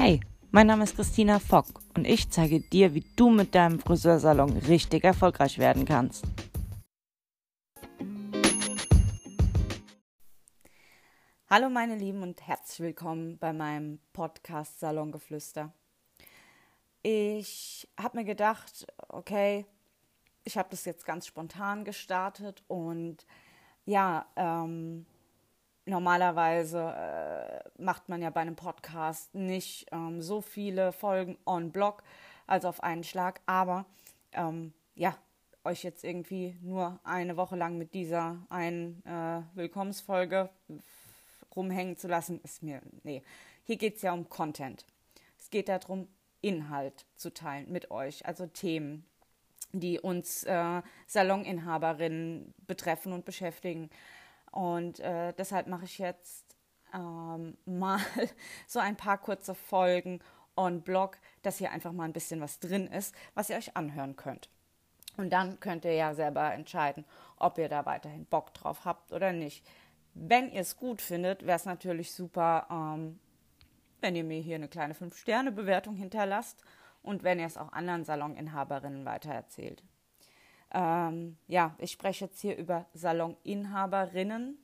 Hey, mein Name ist Christina Fock und ich zeige dir, wie du mit deinem Friseursalon richtig erfolgreich werden kannst. Hallo meine Lieben und herzlich willkommen bei meinem Podcast Salongeflüster. Ich habe mir gedacht, okay, ich habe das jetzt ganz spontan gestartet und ja, ähm, normalerweise äh, macht man ja bei einem Podcast nicht ähm, so viele Folgen on Block, also auf einen Schlag, aber ähm, ja, euch jetzt irgendwie nur eine Woche lang mit dieser einen äh, Willkommensfolge rumhängen zu lassen, ist mir, nee, hier geht es ja um Content. Es geht darum, Inhalt zu teilen mit euch, also Themen, die uns äh, Saloninhaberinnen betreffen und beschäftigen. Und äh, deshalb mache ich jetzt ähm, mal so ein paar kurze Folgen on Blog, dass hier einfach mal ein bisschen was drin ist, was ihr euch anhören könnt. Und dann könnt ihr ja selber entscheiden, ob ihr da weiterhin Bock drauf habt oder nicht. Wenn ihr es gut findet, wäre es natürlich super, ähm, wenn ihr mir hier eine kleine 5-Sterne-Bewertung hinterlasst und wenn ihr es auch anderen Saloninhaberinnen weitererzählt. Ähm, ja, ich spreche jetzt hier über Saloninhaberinnen.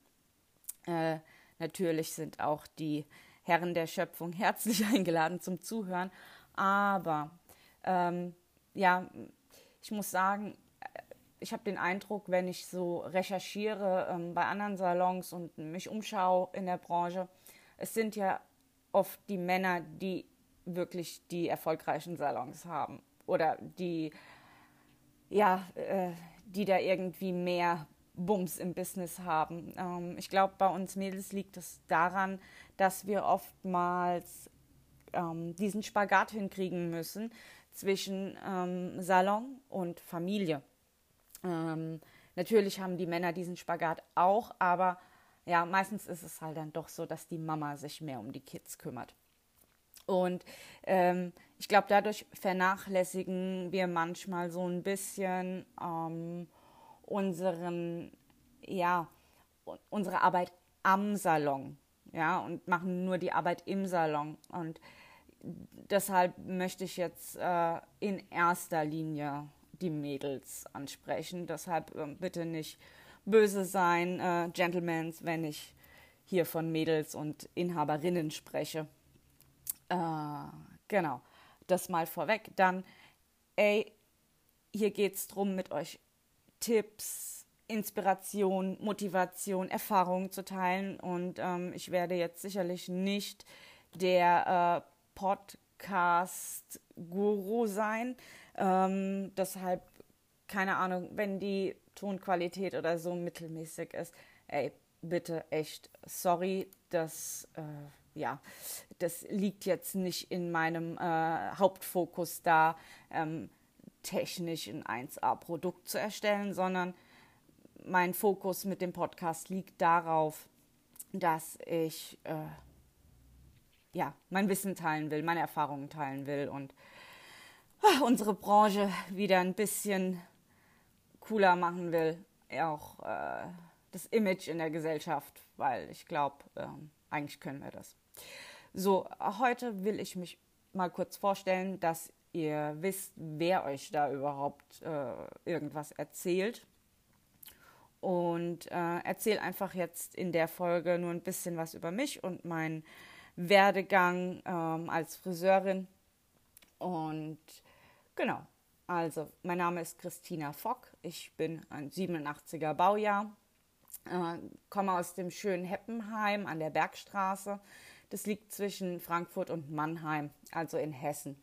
Äh, natürlich sind auch die Herren der Schöpfung herzlich eingeladen zum Zuhören. Aber ähm, ja, ich muss sagen, ich habe den Eindruck, wenn ich so recherchiere ähm, bei anderen Salons und mich umschaue in der Branche, es sind ja oft die Männer, die wirklich die erfolgreichen Salons haben oder die ja, äh, die da irgendwie mehr Bums im Business haben. Ähm, ich glaube, bei uns Mädels liegt es daran, dass wir oftmals ähm, diesen Spagat hinkriegen müssen zwischen ähm, Salon und Familie. Ähm, natürlich haben die Männer diesen Spagat auch, aber ja, meistens ist es halt dann doch so, dass die Mama sich mehr um die Kids kümmert. Und ähm, ich glaube, dadurch vernachlässigen wir manchmal so ein bisschen ähm, unseren, ja, unsere Arbeit am Salon, ja, und machen nur die Arbeit im Salon. Und deshalb möchte ich jetzt äh, in erster Linie die Mädels ansprechen. Deshalb äh, bitte nicht böse sein, äh, Gentlemans, wenn ich hier von Mädels und Inhaberinnen spreche. Äh, genau, das mal vorweg. Dann, ey, hier geht es darum, mit euch Tipps, Inspiration, Motivation, Erfahrungen zu teilen. Und ähm, ich werde jetzt sicherlich nicht der äh, Podcast-Guru sein. Ähm, deshalb, keine Ahnung, wenn die Tonqualität oder so mittelmäßig ist, ey, bitte echt sorry, dass. Äh, ja, das liegt jetzt nicht in meinem äh, Hauptfokus da, ähm, technisch ein 1A-Produkt zu erstellen, sondern mein Fokus mit dem Podcast liegt darauf, dass ich äh, ja, mein Wissen teilen will, meine Erfahrungen teilen will und äh, unsere Branche wieder ein bisschen cooler machen will. Auch äh, das Image in der Gesellschaft, weil ich glaube, ähm, eigentlich können wir das. So, heute will ich mich mal kurz vorstellen, dass ihr wisst, wer euch da überhaupt äh, irgendwas erzählt. Und äh, erzähle einfach jetzt in der Folge nur ein bisschen was über mich und meinen Werdegang ähm, als Friseurin. Und genau, also mein Name ist Christina Fock. Ich bin ein 87er Baujahr, äh, komme aus dem schönen Heppenheim an der Bergstraße. Das liegt zwischen Frankfurt und Mannheim, also in Hessen.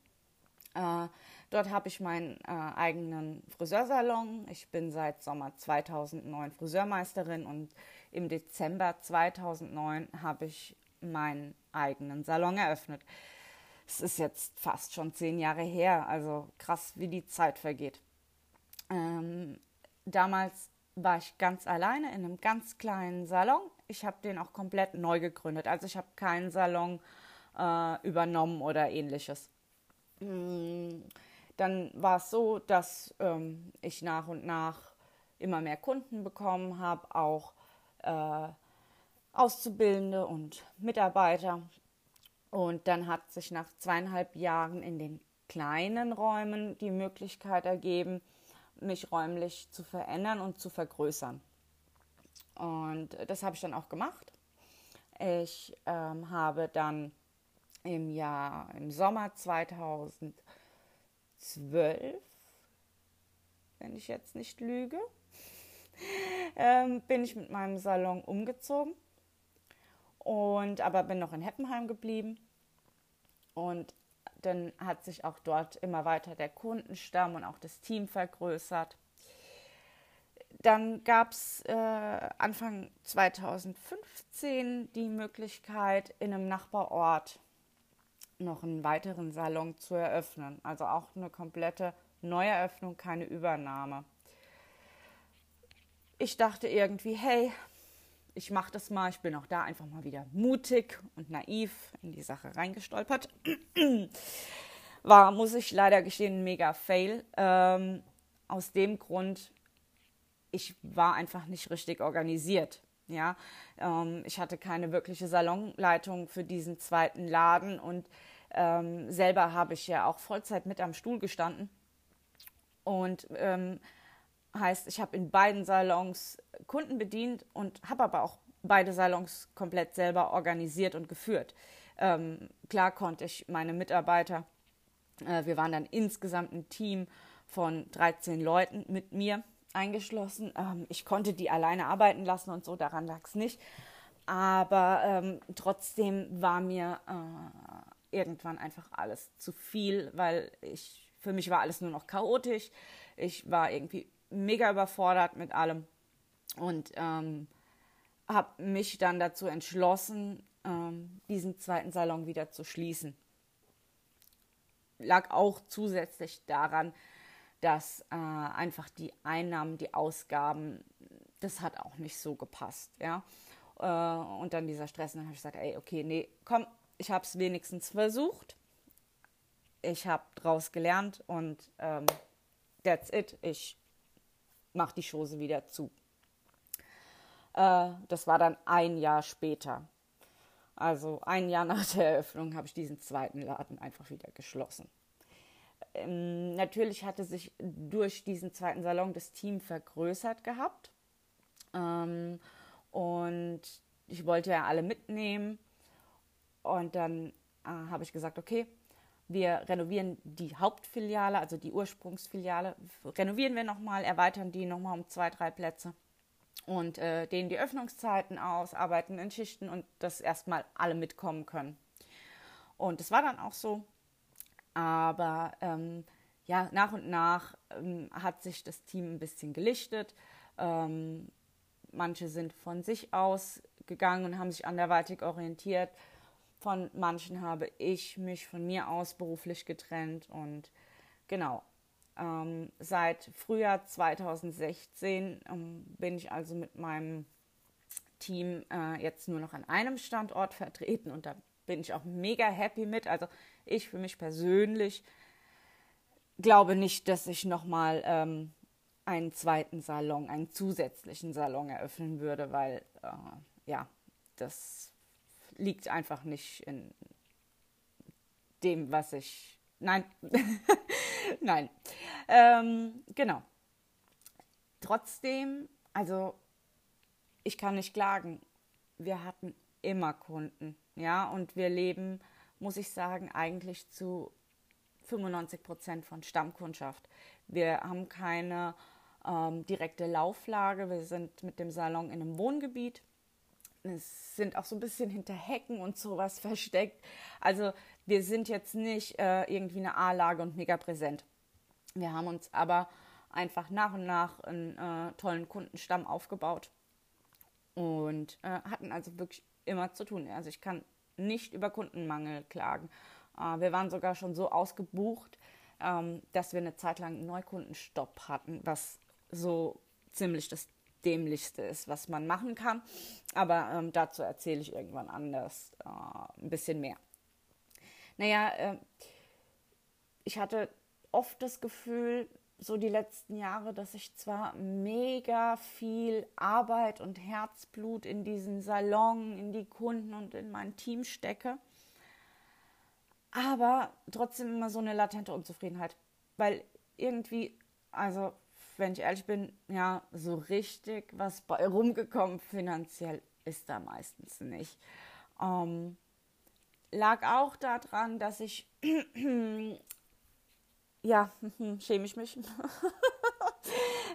Äh, dort habe ich meinen äh, eigenen Friseursalon. Ich bin seit Sommer 2009 Friseurmeisterin und im Dezember 2009 habe ich meinen eigenen Salon eröffnet. Es ist jetzt fast schon zehn Jahre her, also krass, wie die Zeit vergeht. Ähm, damals war ich ganz alleine in einem ganz kleinen Salon. Ich habe den auch komplett neu gegründet. Also ich habe keinen Salon äh, übernommen oder ähnliches. Mm, dann war es so, dass ähm, ich nach und nach immer mehr Kunden bekommen habe, auch äh, Auszubildende und Mitarbeiter. Und dann hat sich nach zweieinhalb Jahren in den kleinen Räumen die Möglichkeit ergeben, mich räumlich zu verändern und zu vergrößern. Und das habe ich dann auch gemacht. Ich ähm, habe dann im Jahr, im Sommer 2012, wenn ich jetzt nicht lüge, ähm, bin ich mit meinem Salon umgezogen und aber bin noch in Heppenheim geblieben und dann hat sich auch dort immer weiter der Kundenstamm und auch das Team vergrößert. Dann gab es äh, Anfang 2015 die Möglichkeit, in einem Nachbarort noch einen weiteren Salon zu eröffnen. Also auch eine komplette Neueröffnung, keine Übernahme. Ich dachte irgendwie, hey, ich mache das mal. Ich bin auch da einfach mal wieder mutig und naiv in die Sache reingestolpert. War, muss ich leider gestehen, ein mega Fail. Ähm, aus dem Grund, ich war einfach nicht richtig organisiert. Ja, ähm, ich hatte keine wirkliche Salonleitung für diesen zweiten Laden und ähm, selber habe ich ja auch Vollzeit mit am Stuhl gestanden. Und ähm, heißt, ich habe in beiden Salons Kunden bedient und habe aber auch beide Salons komplett selber organisiert und geführt. Ähm, klar konnte ich meine Mitarbeiter, äh, wir waren dann insgesamt ein Team von 13 Leuten mit mir eingeschlossen. Ähm, ich konnte die alleine arbeiten lassen und so, daran lag es nicht. Aber ähm, trotzdem war mir äh, irgendwann einfach alles zu viel, weil ich, für mich war alles nur noch chaotisch. Ich war irgendwie mega überfordert mit allem und ähm, habe mich dann dazu entschlossen, ähm, diesen zweiten Salon wieder zu schließen. Lag auch zusätzlich daran, dass äh, einfach die Einnahmen, die Ausgaben, das hat auch nicht so gepasst, ja. Äh, und dann dieser Stress, und dann habe ich gesagt, ey, okay, nee, komm, ich habe es wenigstens versucht. Ich habe draus gelernt und ähm, that's it. Ich mache die Chose wieder zu. Äh, das war dann ein Jahr später. Also ein Jahr nach der Eröffnung habe ich diesen zweiten Laden einfach wieder geschlossen. Ähm, natürlich hatte sich durch diesen zweiten Salon das Team vergrößert gehabt. Ähm, und ich wollte ja alle mitnehmen. Und dann äh, habe ich gesagt, okay, wir renovieren die Hauptfiliale, also die Ursprungsfiliale, renovieren wir nochmal, erweitern die nochmal um zwei, drei Plätze und äh, denen die Öffnungszeiten aus, arbeiten in Schichten und dass erstmal alle mitkommen können. Und das war dann auch so. Aber ähm, ja, nach und nach ähm, hat sich das Team ein bisschen gelichtet. Ähm, manche sind von sich aus gegangen und haben sich anderweitig orientiert. Von manchen habe ich mich von mir aus beruflich getrennt und genau. Ähm, seit Frühjahr 2016 ähm, bin ich also mit meinem Team äh, jetzt nur noch an einem Standort vertreten und da bin ich auch mega happy mit. Also ich für mich persönlich glaube nicht, dass ich nochmal ähm, einen zweiten Salon, einen zusätzlichen Salon eröffnen würde, weil äh, ja, das liegt einfach nicht in dem, was ich. Nein, nein. Ähm, genau. Trotzdem, also ich kann nicht klagen. Wir hatten immer Kunden, ja, und wir leben, muss ich sagen, eigentlich zu 95 Prozent von Stammkundschaft. Wir haben keine ähm, direkte Lauflage. Wir sind mit dem Salon in einem Wohngebiet es sind auch so ein bisschen hinter Hecken und sowas versteckt. Also wir sind jetzt nicht äh, irgendwie eine A-Lage und mega präsent. Wir haben uns aber einfach nach und nach einen äh, tollen Kundenstamm aufgebaut und äh, hatten also wirklich immer zu tun. Also ich kann nicht über Kundenmangel klagen. Äh, wir waren sogar schon so ausgebucht, ähm, dass wir eine Zeit lang einen Neukundenstopp hatten, was so ziemlich das Dämlichste ist, was man machen kann. Aber ähm, dazu erzähle ich irgendwann anders äh, ein bisschen mehr. Naja, äh, ich hatte oft das Gefühl, so die letzten Jahre, dass ich zwar mega viel Arbeit und Herzblut in diesen Salon, in die Kunden und in mein Team stecke, aber trotzdem immer so eine latente Unzufriedenheit, weil irgendwie, also wenn ich ehrlich bin, ja, so richtig was bei rumgekommen finanziell ist da meistens nicht. Ähm, lag auch daran, dass ich, ja, schäme ich mich.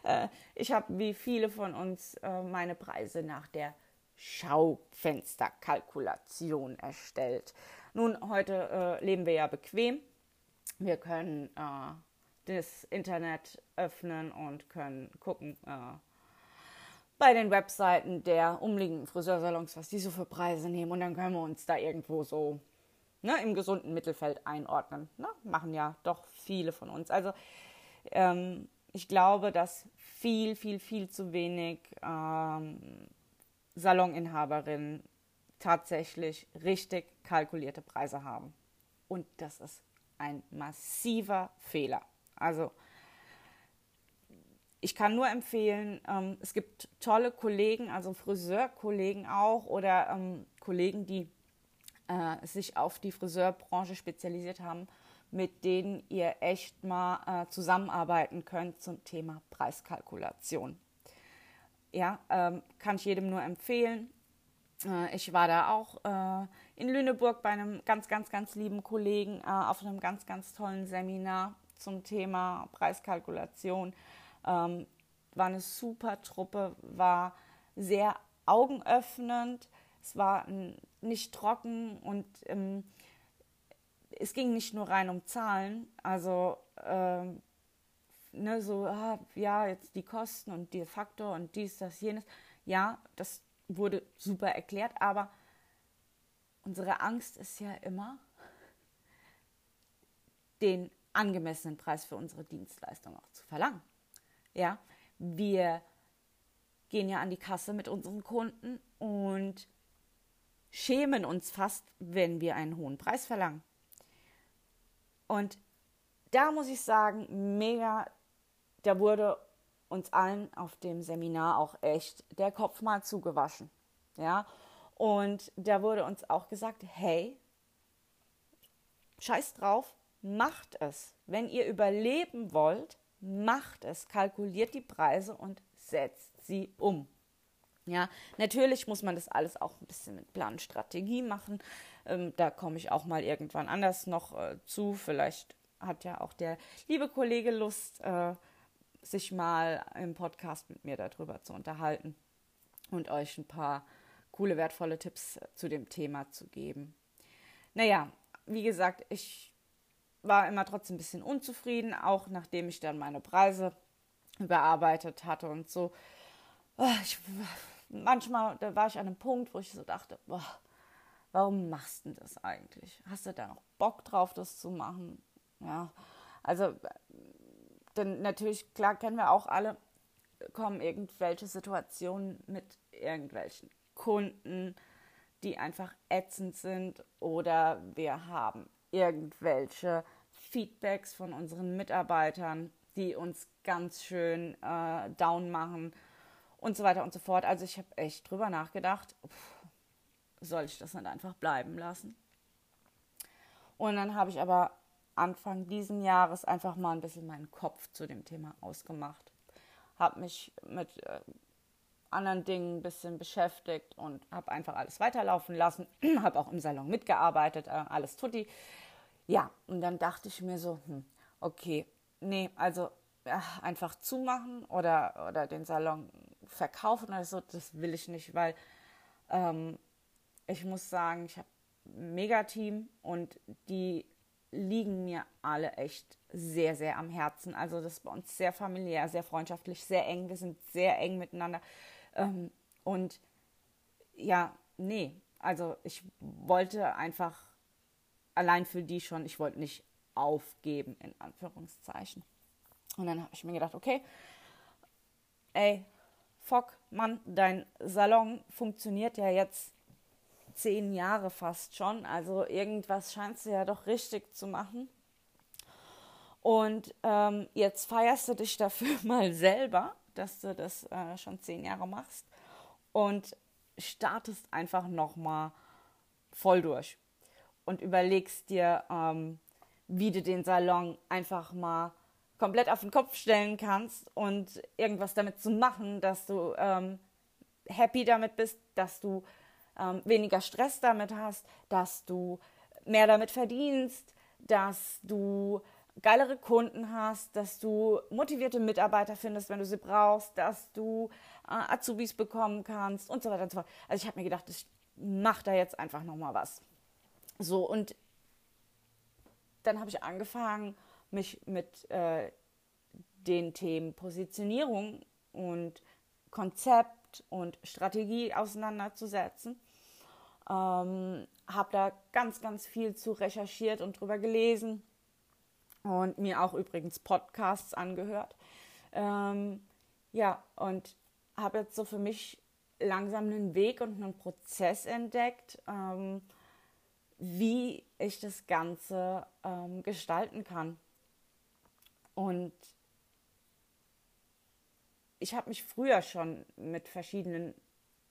Äh, ich habe wie viele von uns äh, meine Preise nach der Schaufensterkalkulation erstellt. Nun, heute äh, leben wir ja bequem. Wir können äh, das Internet öffnen und können gucken äh, bei den Webseiten der umliegenden Friseursalons, was die so für Preise nehmen. Und dann können wir uns da irgendwo so ne, im gesunden Mittelfeld einordnen. Ne? Machen ja doch viele von uns. Also ähm, ich glaube, dass viel, viel, viel zu wenig ähm, Saloninhaberinnen tatsächlich richtig kalkulierte Preise haben. Und das ist ein massiver Fehler. Also ich kann nur empfehlen, ähm, es gibt tolle Kollegen, also Friseurkollegen auch oder ähm, Kollegen, die äh, sich auf die Friseurbranche spezialisiert haben, mit denen ihr echt mal äh, zusammenarbeiten könnt zum Thema Preiskalkulation. Ja, ähm, kann ich jedem nur empfehlen. Äh, ich war da auch äh, in Lüneburg bei einem ganz, ganz, ganz lieben Kollegen äh, auf einem ganz, ganz tollen Seminar zum Thema Preiskalkulation. Ähm, war eine super Truppe, war sehr augenöffnend, es war nicht trocken und ähm, es ging nicht nur rein um Zahlen, also ähm, ne, so, ah, ja, jetzt die Kosten und der Faktor und dies, das, jenes. Ja, das wurde super erklärt, aber unsere Angst ist ja immer, den angemessenen Preis für unsere Dienstleistung auch zu verlangen. Ja, wir gehen ja an die Kasse mit unseren Kunden und schämen uns fast, wenn wir einen hohen Preis verlangen. Und da muss ich sagen, mega, da wurde uns allen auf dem Seminar auch echt der Kopf mal zugewaschen. Ja, und da wurde uns auch gesagt, hey, scheiß drauf, macht es. Wenn ihr überleben wollt, macht es. Kalkuliert die Preise und setzt sie um. Ja, natürlich muss man das alles auch ein bisschen mit Plan Strategie machen. Ähm, da komme ich auch mal irgendwann anders noch äh, zu. Vielleicht hat ja auch der liebe Kollege Lust, äh, sich mal im Podcast mit mir darüber zu unterhalten und euch ein paar coole, wertvolle Tipps zu dem Thema zu geben. Naja, wie gesagt, ich war immer trotzdem ein bisschen unzufrieden, auch nachdem ich dann meine Preise überarbeitet hatte und so. Ah, ich, manchmal, da war ich an einem Punkt, wo ich so dachte, boah, warum machst du das eigentlich? Hast du da noch Bock drauf, das zu machen? Ja, also, denn natürlich, klar kennen wir auch alle, kommen irgendwelche Situationen mit irgendwelchen Kunden, die einfach ätzend sind oder wir haben irgendwelche Feedbacks von unseren Mitarbeitern, die uns ganz schön äh, down machen und so weiter und so fort. Also ich habe echt drüber nachgedacht, pff, soll ich das nicht einfach bleiben lassen? Und dann habe ich aber Anfang diesen Jahres einfach mal ein bisschen meinen Kopf zu dem Thema ausgemacht. Habe mich mit äh, anderen Dingen ein bisschen beschäftigt und habe einfach alles weiterlaufen lassen. habe auch im Salon mitgearbeitet, äh, alles tutti. Ja, und dann dachte ich mir so, hm, okay, nee, also ja, einfach zumachen oder, oder den Salon verkaufen oder so, das will ich nicht, weil ähm, ich muss sagen, ich habe ein Megateam und die liegen mir alle echt sehr, sehr am Herzen. Also das ist bei uns sehr familiär, sehr freundschaftlich, sehr eng. Wir sind sehr eng miteinander. Ähm, und ja, nee, also ich wollte einfach allein für die schon, ich wollte nicht aufgeben, in Anführungszeichen. Und dann habe ich mir gedacht, okay, ey, Fock, Mann, dein Salon funktioniert ja jetzt zehn Jahre fast schon. Also irgendwas scheinst du ja doch richtig zu machen. Und ähm, jetzt feierst du dich dafür mal selber dass du das äh, schon zehn Jahre machst und startest einfach nochmal voll durch. und überlegst dir, ähm, wie du den Salon einfach mal komplett auf den Kopf stellen kannst und irgendwas damit zu machen, dass du ähm, happy damit bist, dass du ähm, weniger Stress damit hast, dass du mehr damit verdienst, dass du geilere Kunden hast, dass du motivierte Mitarbeiter findest, wenn du sie brauchst, dass du äh, Azubis bekommen kannst und so weiter und so fort. Also ich habe mir gedacht, ich mache da jetzt einfach nochmal was. So, und dann habe ich angefangen, mich mit äh, den Themen Positionierung und Konzept und Strategie auseinanderzusetzen. Ähm, habe da ganz, ganz viel zu recherchiert und drüber gelesen und mir auch übrigens Podcasts angehört. Ähm, ja, und habe jetzt so für mich langsam einen Weg und einen Prozess entdeckt, ähm, wie ich das Ganze ähm, gestalten kann. Und ich habe mich früher schon mit verschiedenen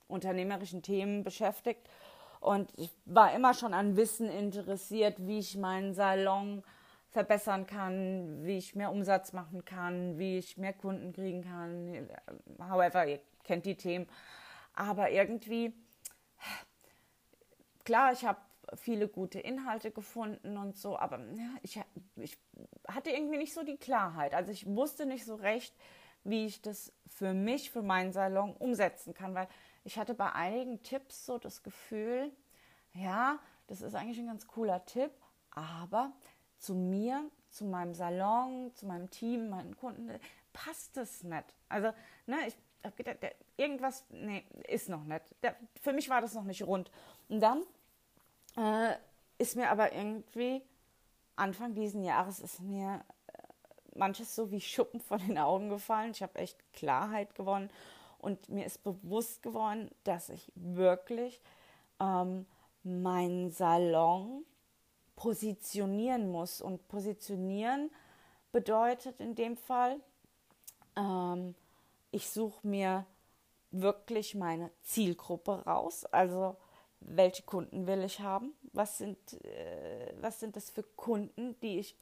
unternehmerischen Themen beschäftigt und ich war immer schon an Wissen interessiert, wie ich meinen Salon verbessern kann, wie ich mehr Umsatz machen kann, wie ich mehr Kunden kriegen kann. However, ihr kennt die Themen. Aber irgendwie, klar, ich habe viele gute Inhalte gefunden und so, aber ich, ich hatte irgendwie nicht so die Klarheit. Also ich wusste nicht so recht, wie ich das für mich, für meinen Salon umsetzen kann, weil ich hatte bei einigen Tipps so das Gefühl, ja, das ist eigentlich ein ganz cooler Tipp, aber zu mir, zu meinem Salon, zu meinem Team, meinen Kunden, passt es nicht. Also, ne, ich habe gedacht, der, irgendwas, nee, ist noch nicht. Der, für mich war das noch nicht rund. Und dann äh, ist mir aber irgendwie Anfang diesen Jahres ist mir äh, manches so wie Schuppen von den Augen gefallen. Ich habe echt Klarheit gewonnen und mir ist bewusst geworden, dass ich wirklich ähm, meinen Salon positionieren muss. Und positionieren bedeutet in dem Fall, ähm, ich suche mir wirklich meine Zielgruppe raus. Also welche Kunden will ich haben? Was sind, äh, was sind das für Kunden, die ich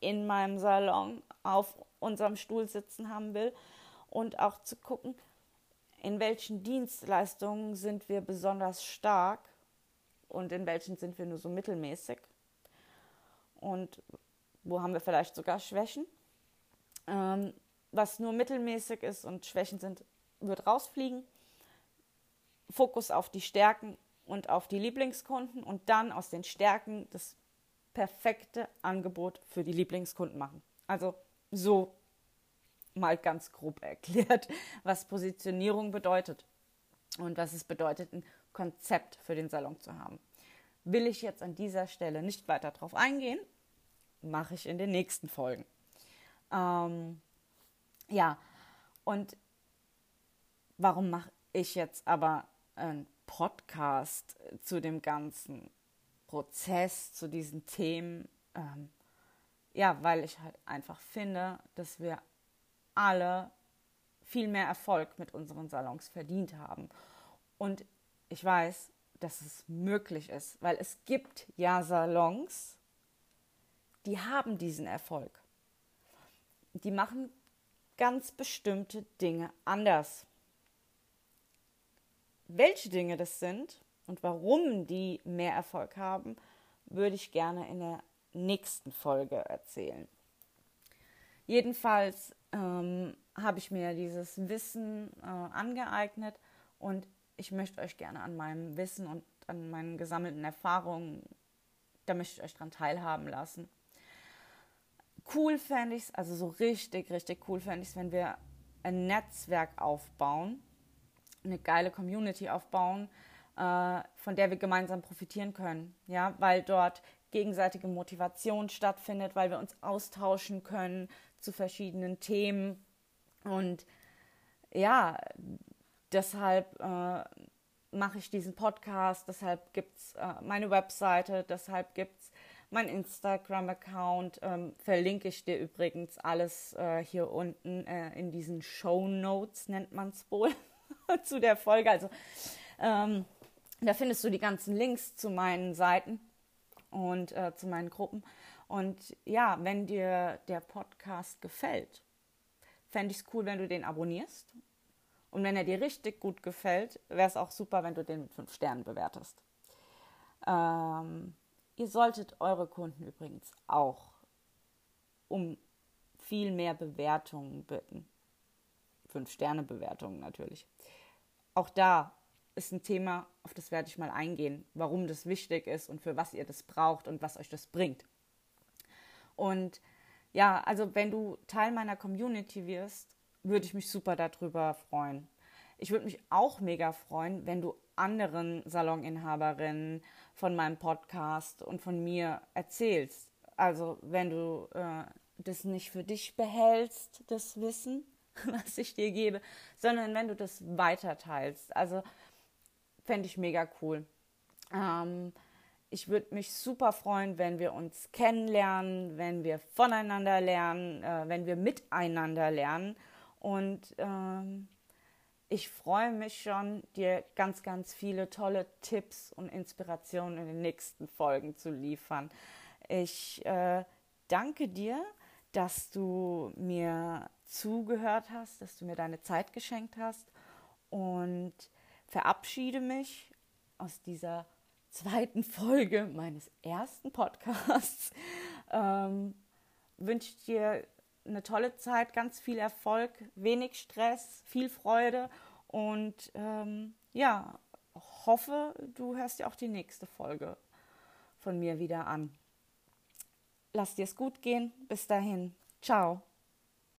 in meinem Salon auf unserem Stuhl sitzen haben will? Und auch zu gucken, in welchen Dienstleistungen sind wir besonders stark und in welchen sind wir nur so mittelmäßig und wo haben wir vielleicht sogar Schwächen. Ähm, was nur mittelmäßig ist und Schwächen sind, wird rausfliegen. Fokus auf die Stärken und auf die Lieblingskunden und dann aus den Stärken das perfekte Angebot für die Lieblingskunden machen. Also so mal ganz grob erklärt, was Positionierung bedeutet und was es bedeutet, ein Konzept für den Salon zu haben. Will ich jetzt an dieser Stelle nicht weiter darauf eingehen, mache ich in den nächsten Folgen. Ähm, ja, und warum mache ich jetzt aber einen Podcast zu dem ganzen Prozess, zu diesen Themen? Ähm, ja, weil ich halt einfach finde, dass wir alle viel mehr Erfolg mit unseren Salons verdient haben. Und ich weiß, dass es möglich ist, weil es gibt ja Salons, die haben diesen Erfolg. Die machen ganz bestimmte Dinge anders. Welche Dinge das sind und warum die mehr Erfolg haben, würde ich gerne in der nächsten Folge erzählen. Jedenfalls ähm, habe ich mir dieses Wissen äh, angeeignet und ich möchte euch gerne an meinem Wissen und an meinen gesammelten Erfahrungen, da möchte ich euch daran teilhaben lassen. Cool fände ich es, also so richtig, richtig cool fände ich es, wenn wir ein Netzwerk aufbauen, eine geile Community aufbauen, äh, von der wir gemeinsam profitieren können. Ja, weil dort gegenseitige Motivation stattfindet, weil wir uns austauschen können zu verschiedenen Themen. Und ja, deshalb äh, mache ich diesen Podcast, deshalb gibt es äh, meine Webseite, deshalb gibt es mein Instagram-Account ähm, verlinke ich dir übrigens alles äh, hier unten äh, in diesen Show Notes, nennt man es wohl, zu der Folge. Also ähm, da findest du die ganzen Links zu meinen Seiten. und äh, zu meinen Gruppen. Und ja, wenn dir der Podcast gefällt, fände ich es cool, wenn du den abonnierst. Und wenn er dir richtig gut gefällt, wäre es auch super, wenn du den mit fünf Sternen bewertest. Ähm, ihr solltet eure Kunden übrigens auch um viel mehr Bewertungen bitten. Fünf-Sterne-Bewertungen natürlich. Auch da ist ein Thema, auf das werde ich mal eingehen, warum das wichtig ist und für was ihr das braucht und was euch das bringt. Und ja, also wenn du Teil meiner Community wirst, würde ich mich super darüber freuen. Ich würde mich auch mega freuen, wenn du anderen Saloninhaberinnen von meinem Podcast und von mir erzählst. Also wenn du äh, das nicht für dich behältst, das Wissen, was ich dir gebe, sondern wenn du das weiterteilst. Also fände ich mega cool. Ähm, ich würde mich super freuen, wenn wir uns kennenlernen, wenn wir voneinander lernen, äh, wenn wir miteinander lernen. Und ähm, ich freue mich schon, dir ganz, ganz viele tolle Tipps und Inspirationen in den nächsten Folgen zu liefern. Ich äh, danke dir, dass du mir zugehört hast, dass du mir deine Zeit geschenkt hast und verabschiede mich aus dieser zweiten Folge meines ersten Podcasts. Ähm, wünsche dir eine tolle Zeit, ganz viel Erfolg, wenig Stress, viel Freude und ähm, ja, hoffe, du hörst dir auch die nächste Folge von mir wieder an. Lass dir es gut gehen. Bis dahin. Ciao.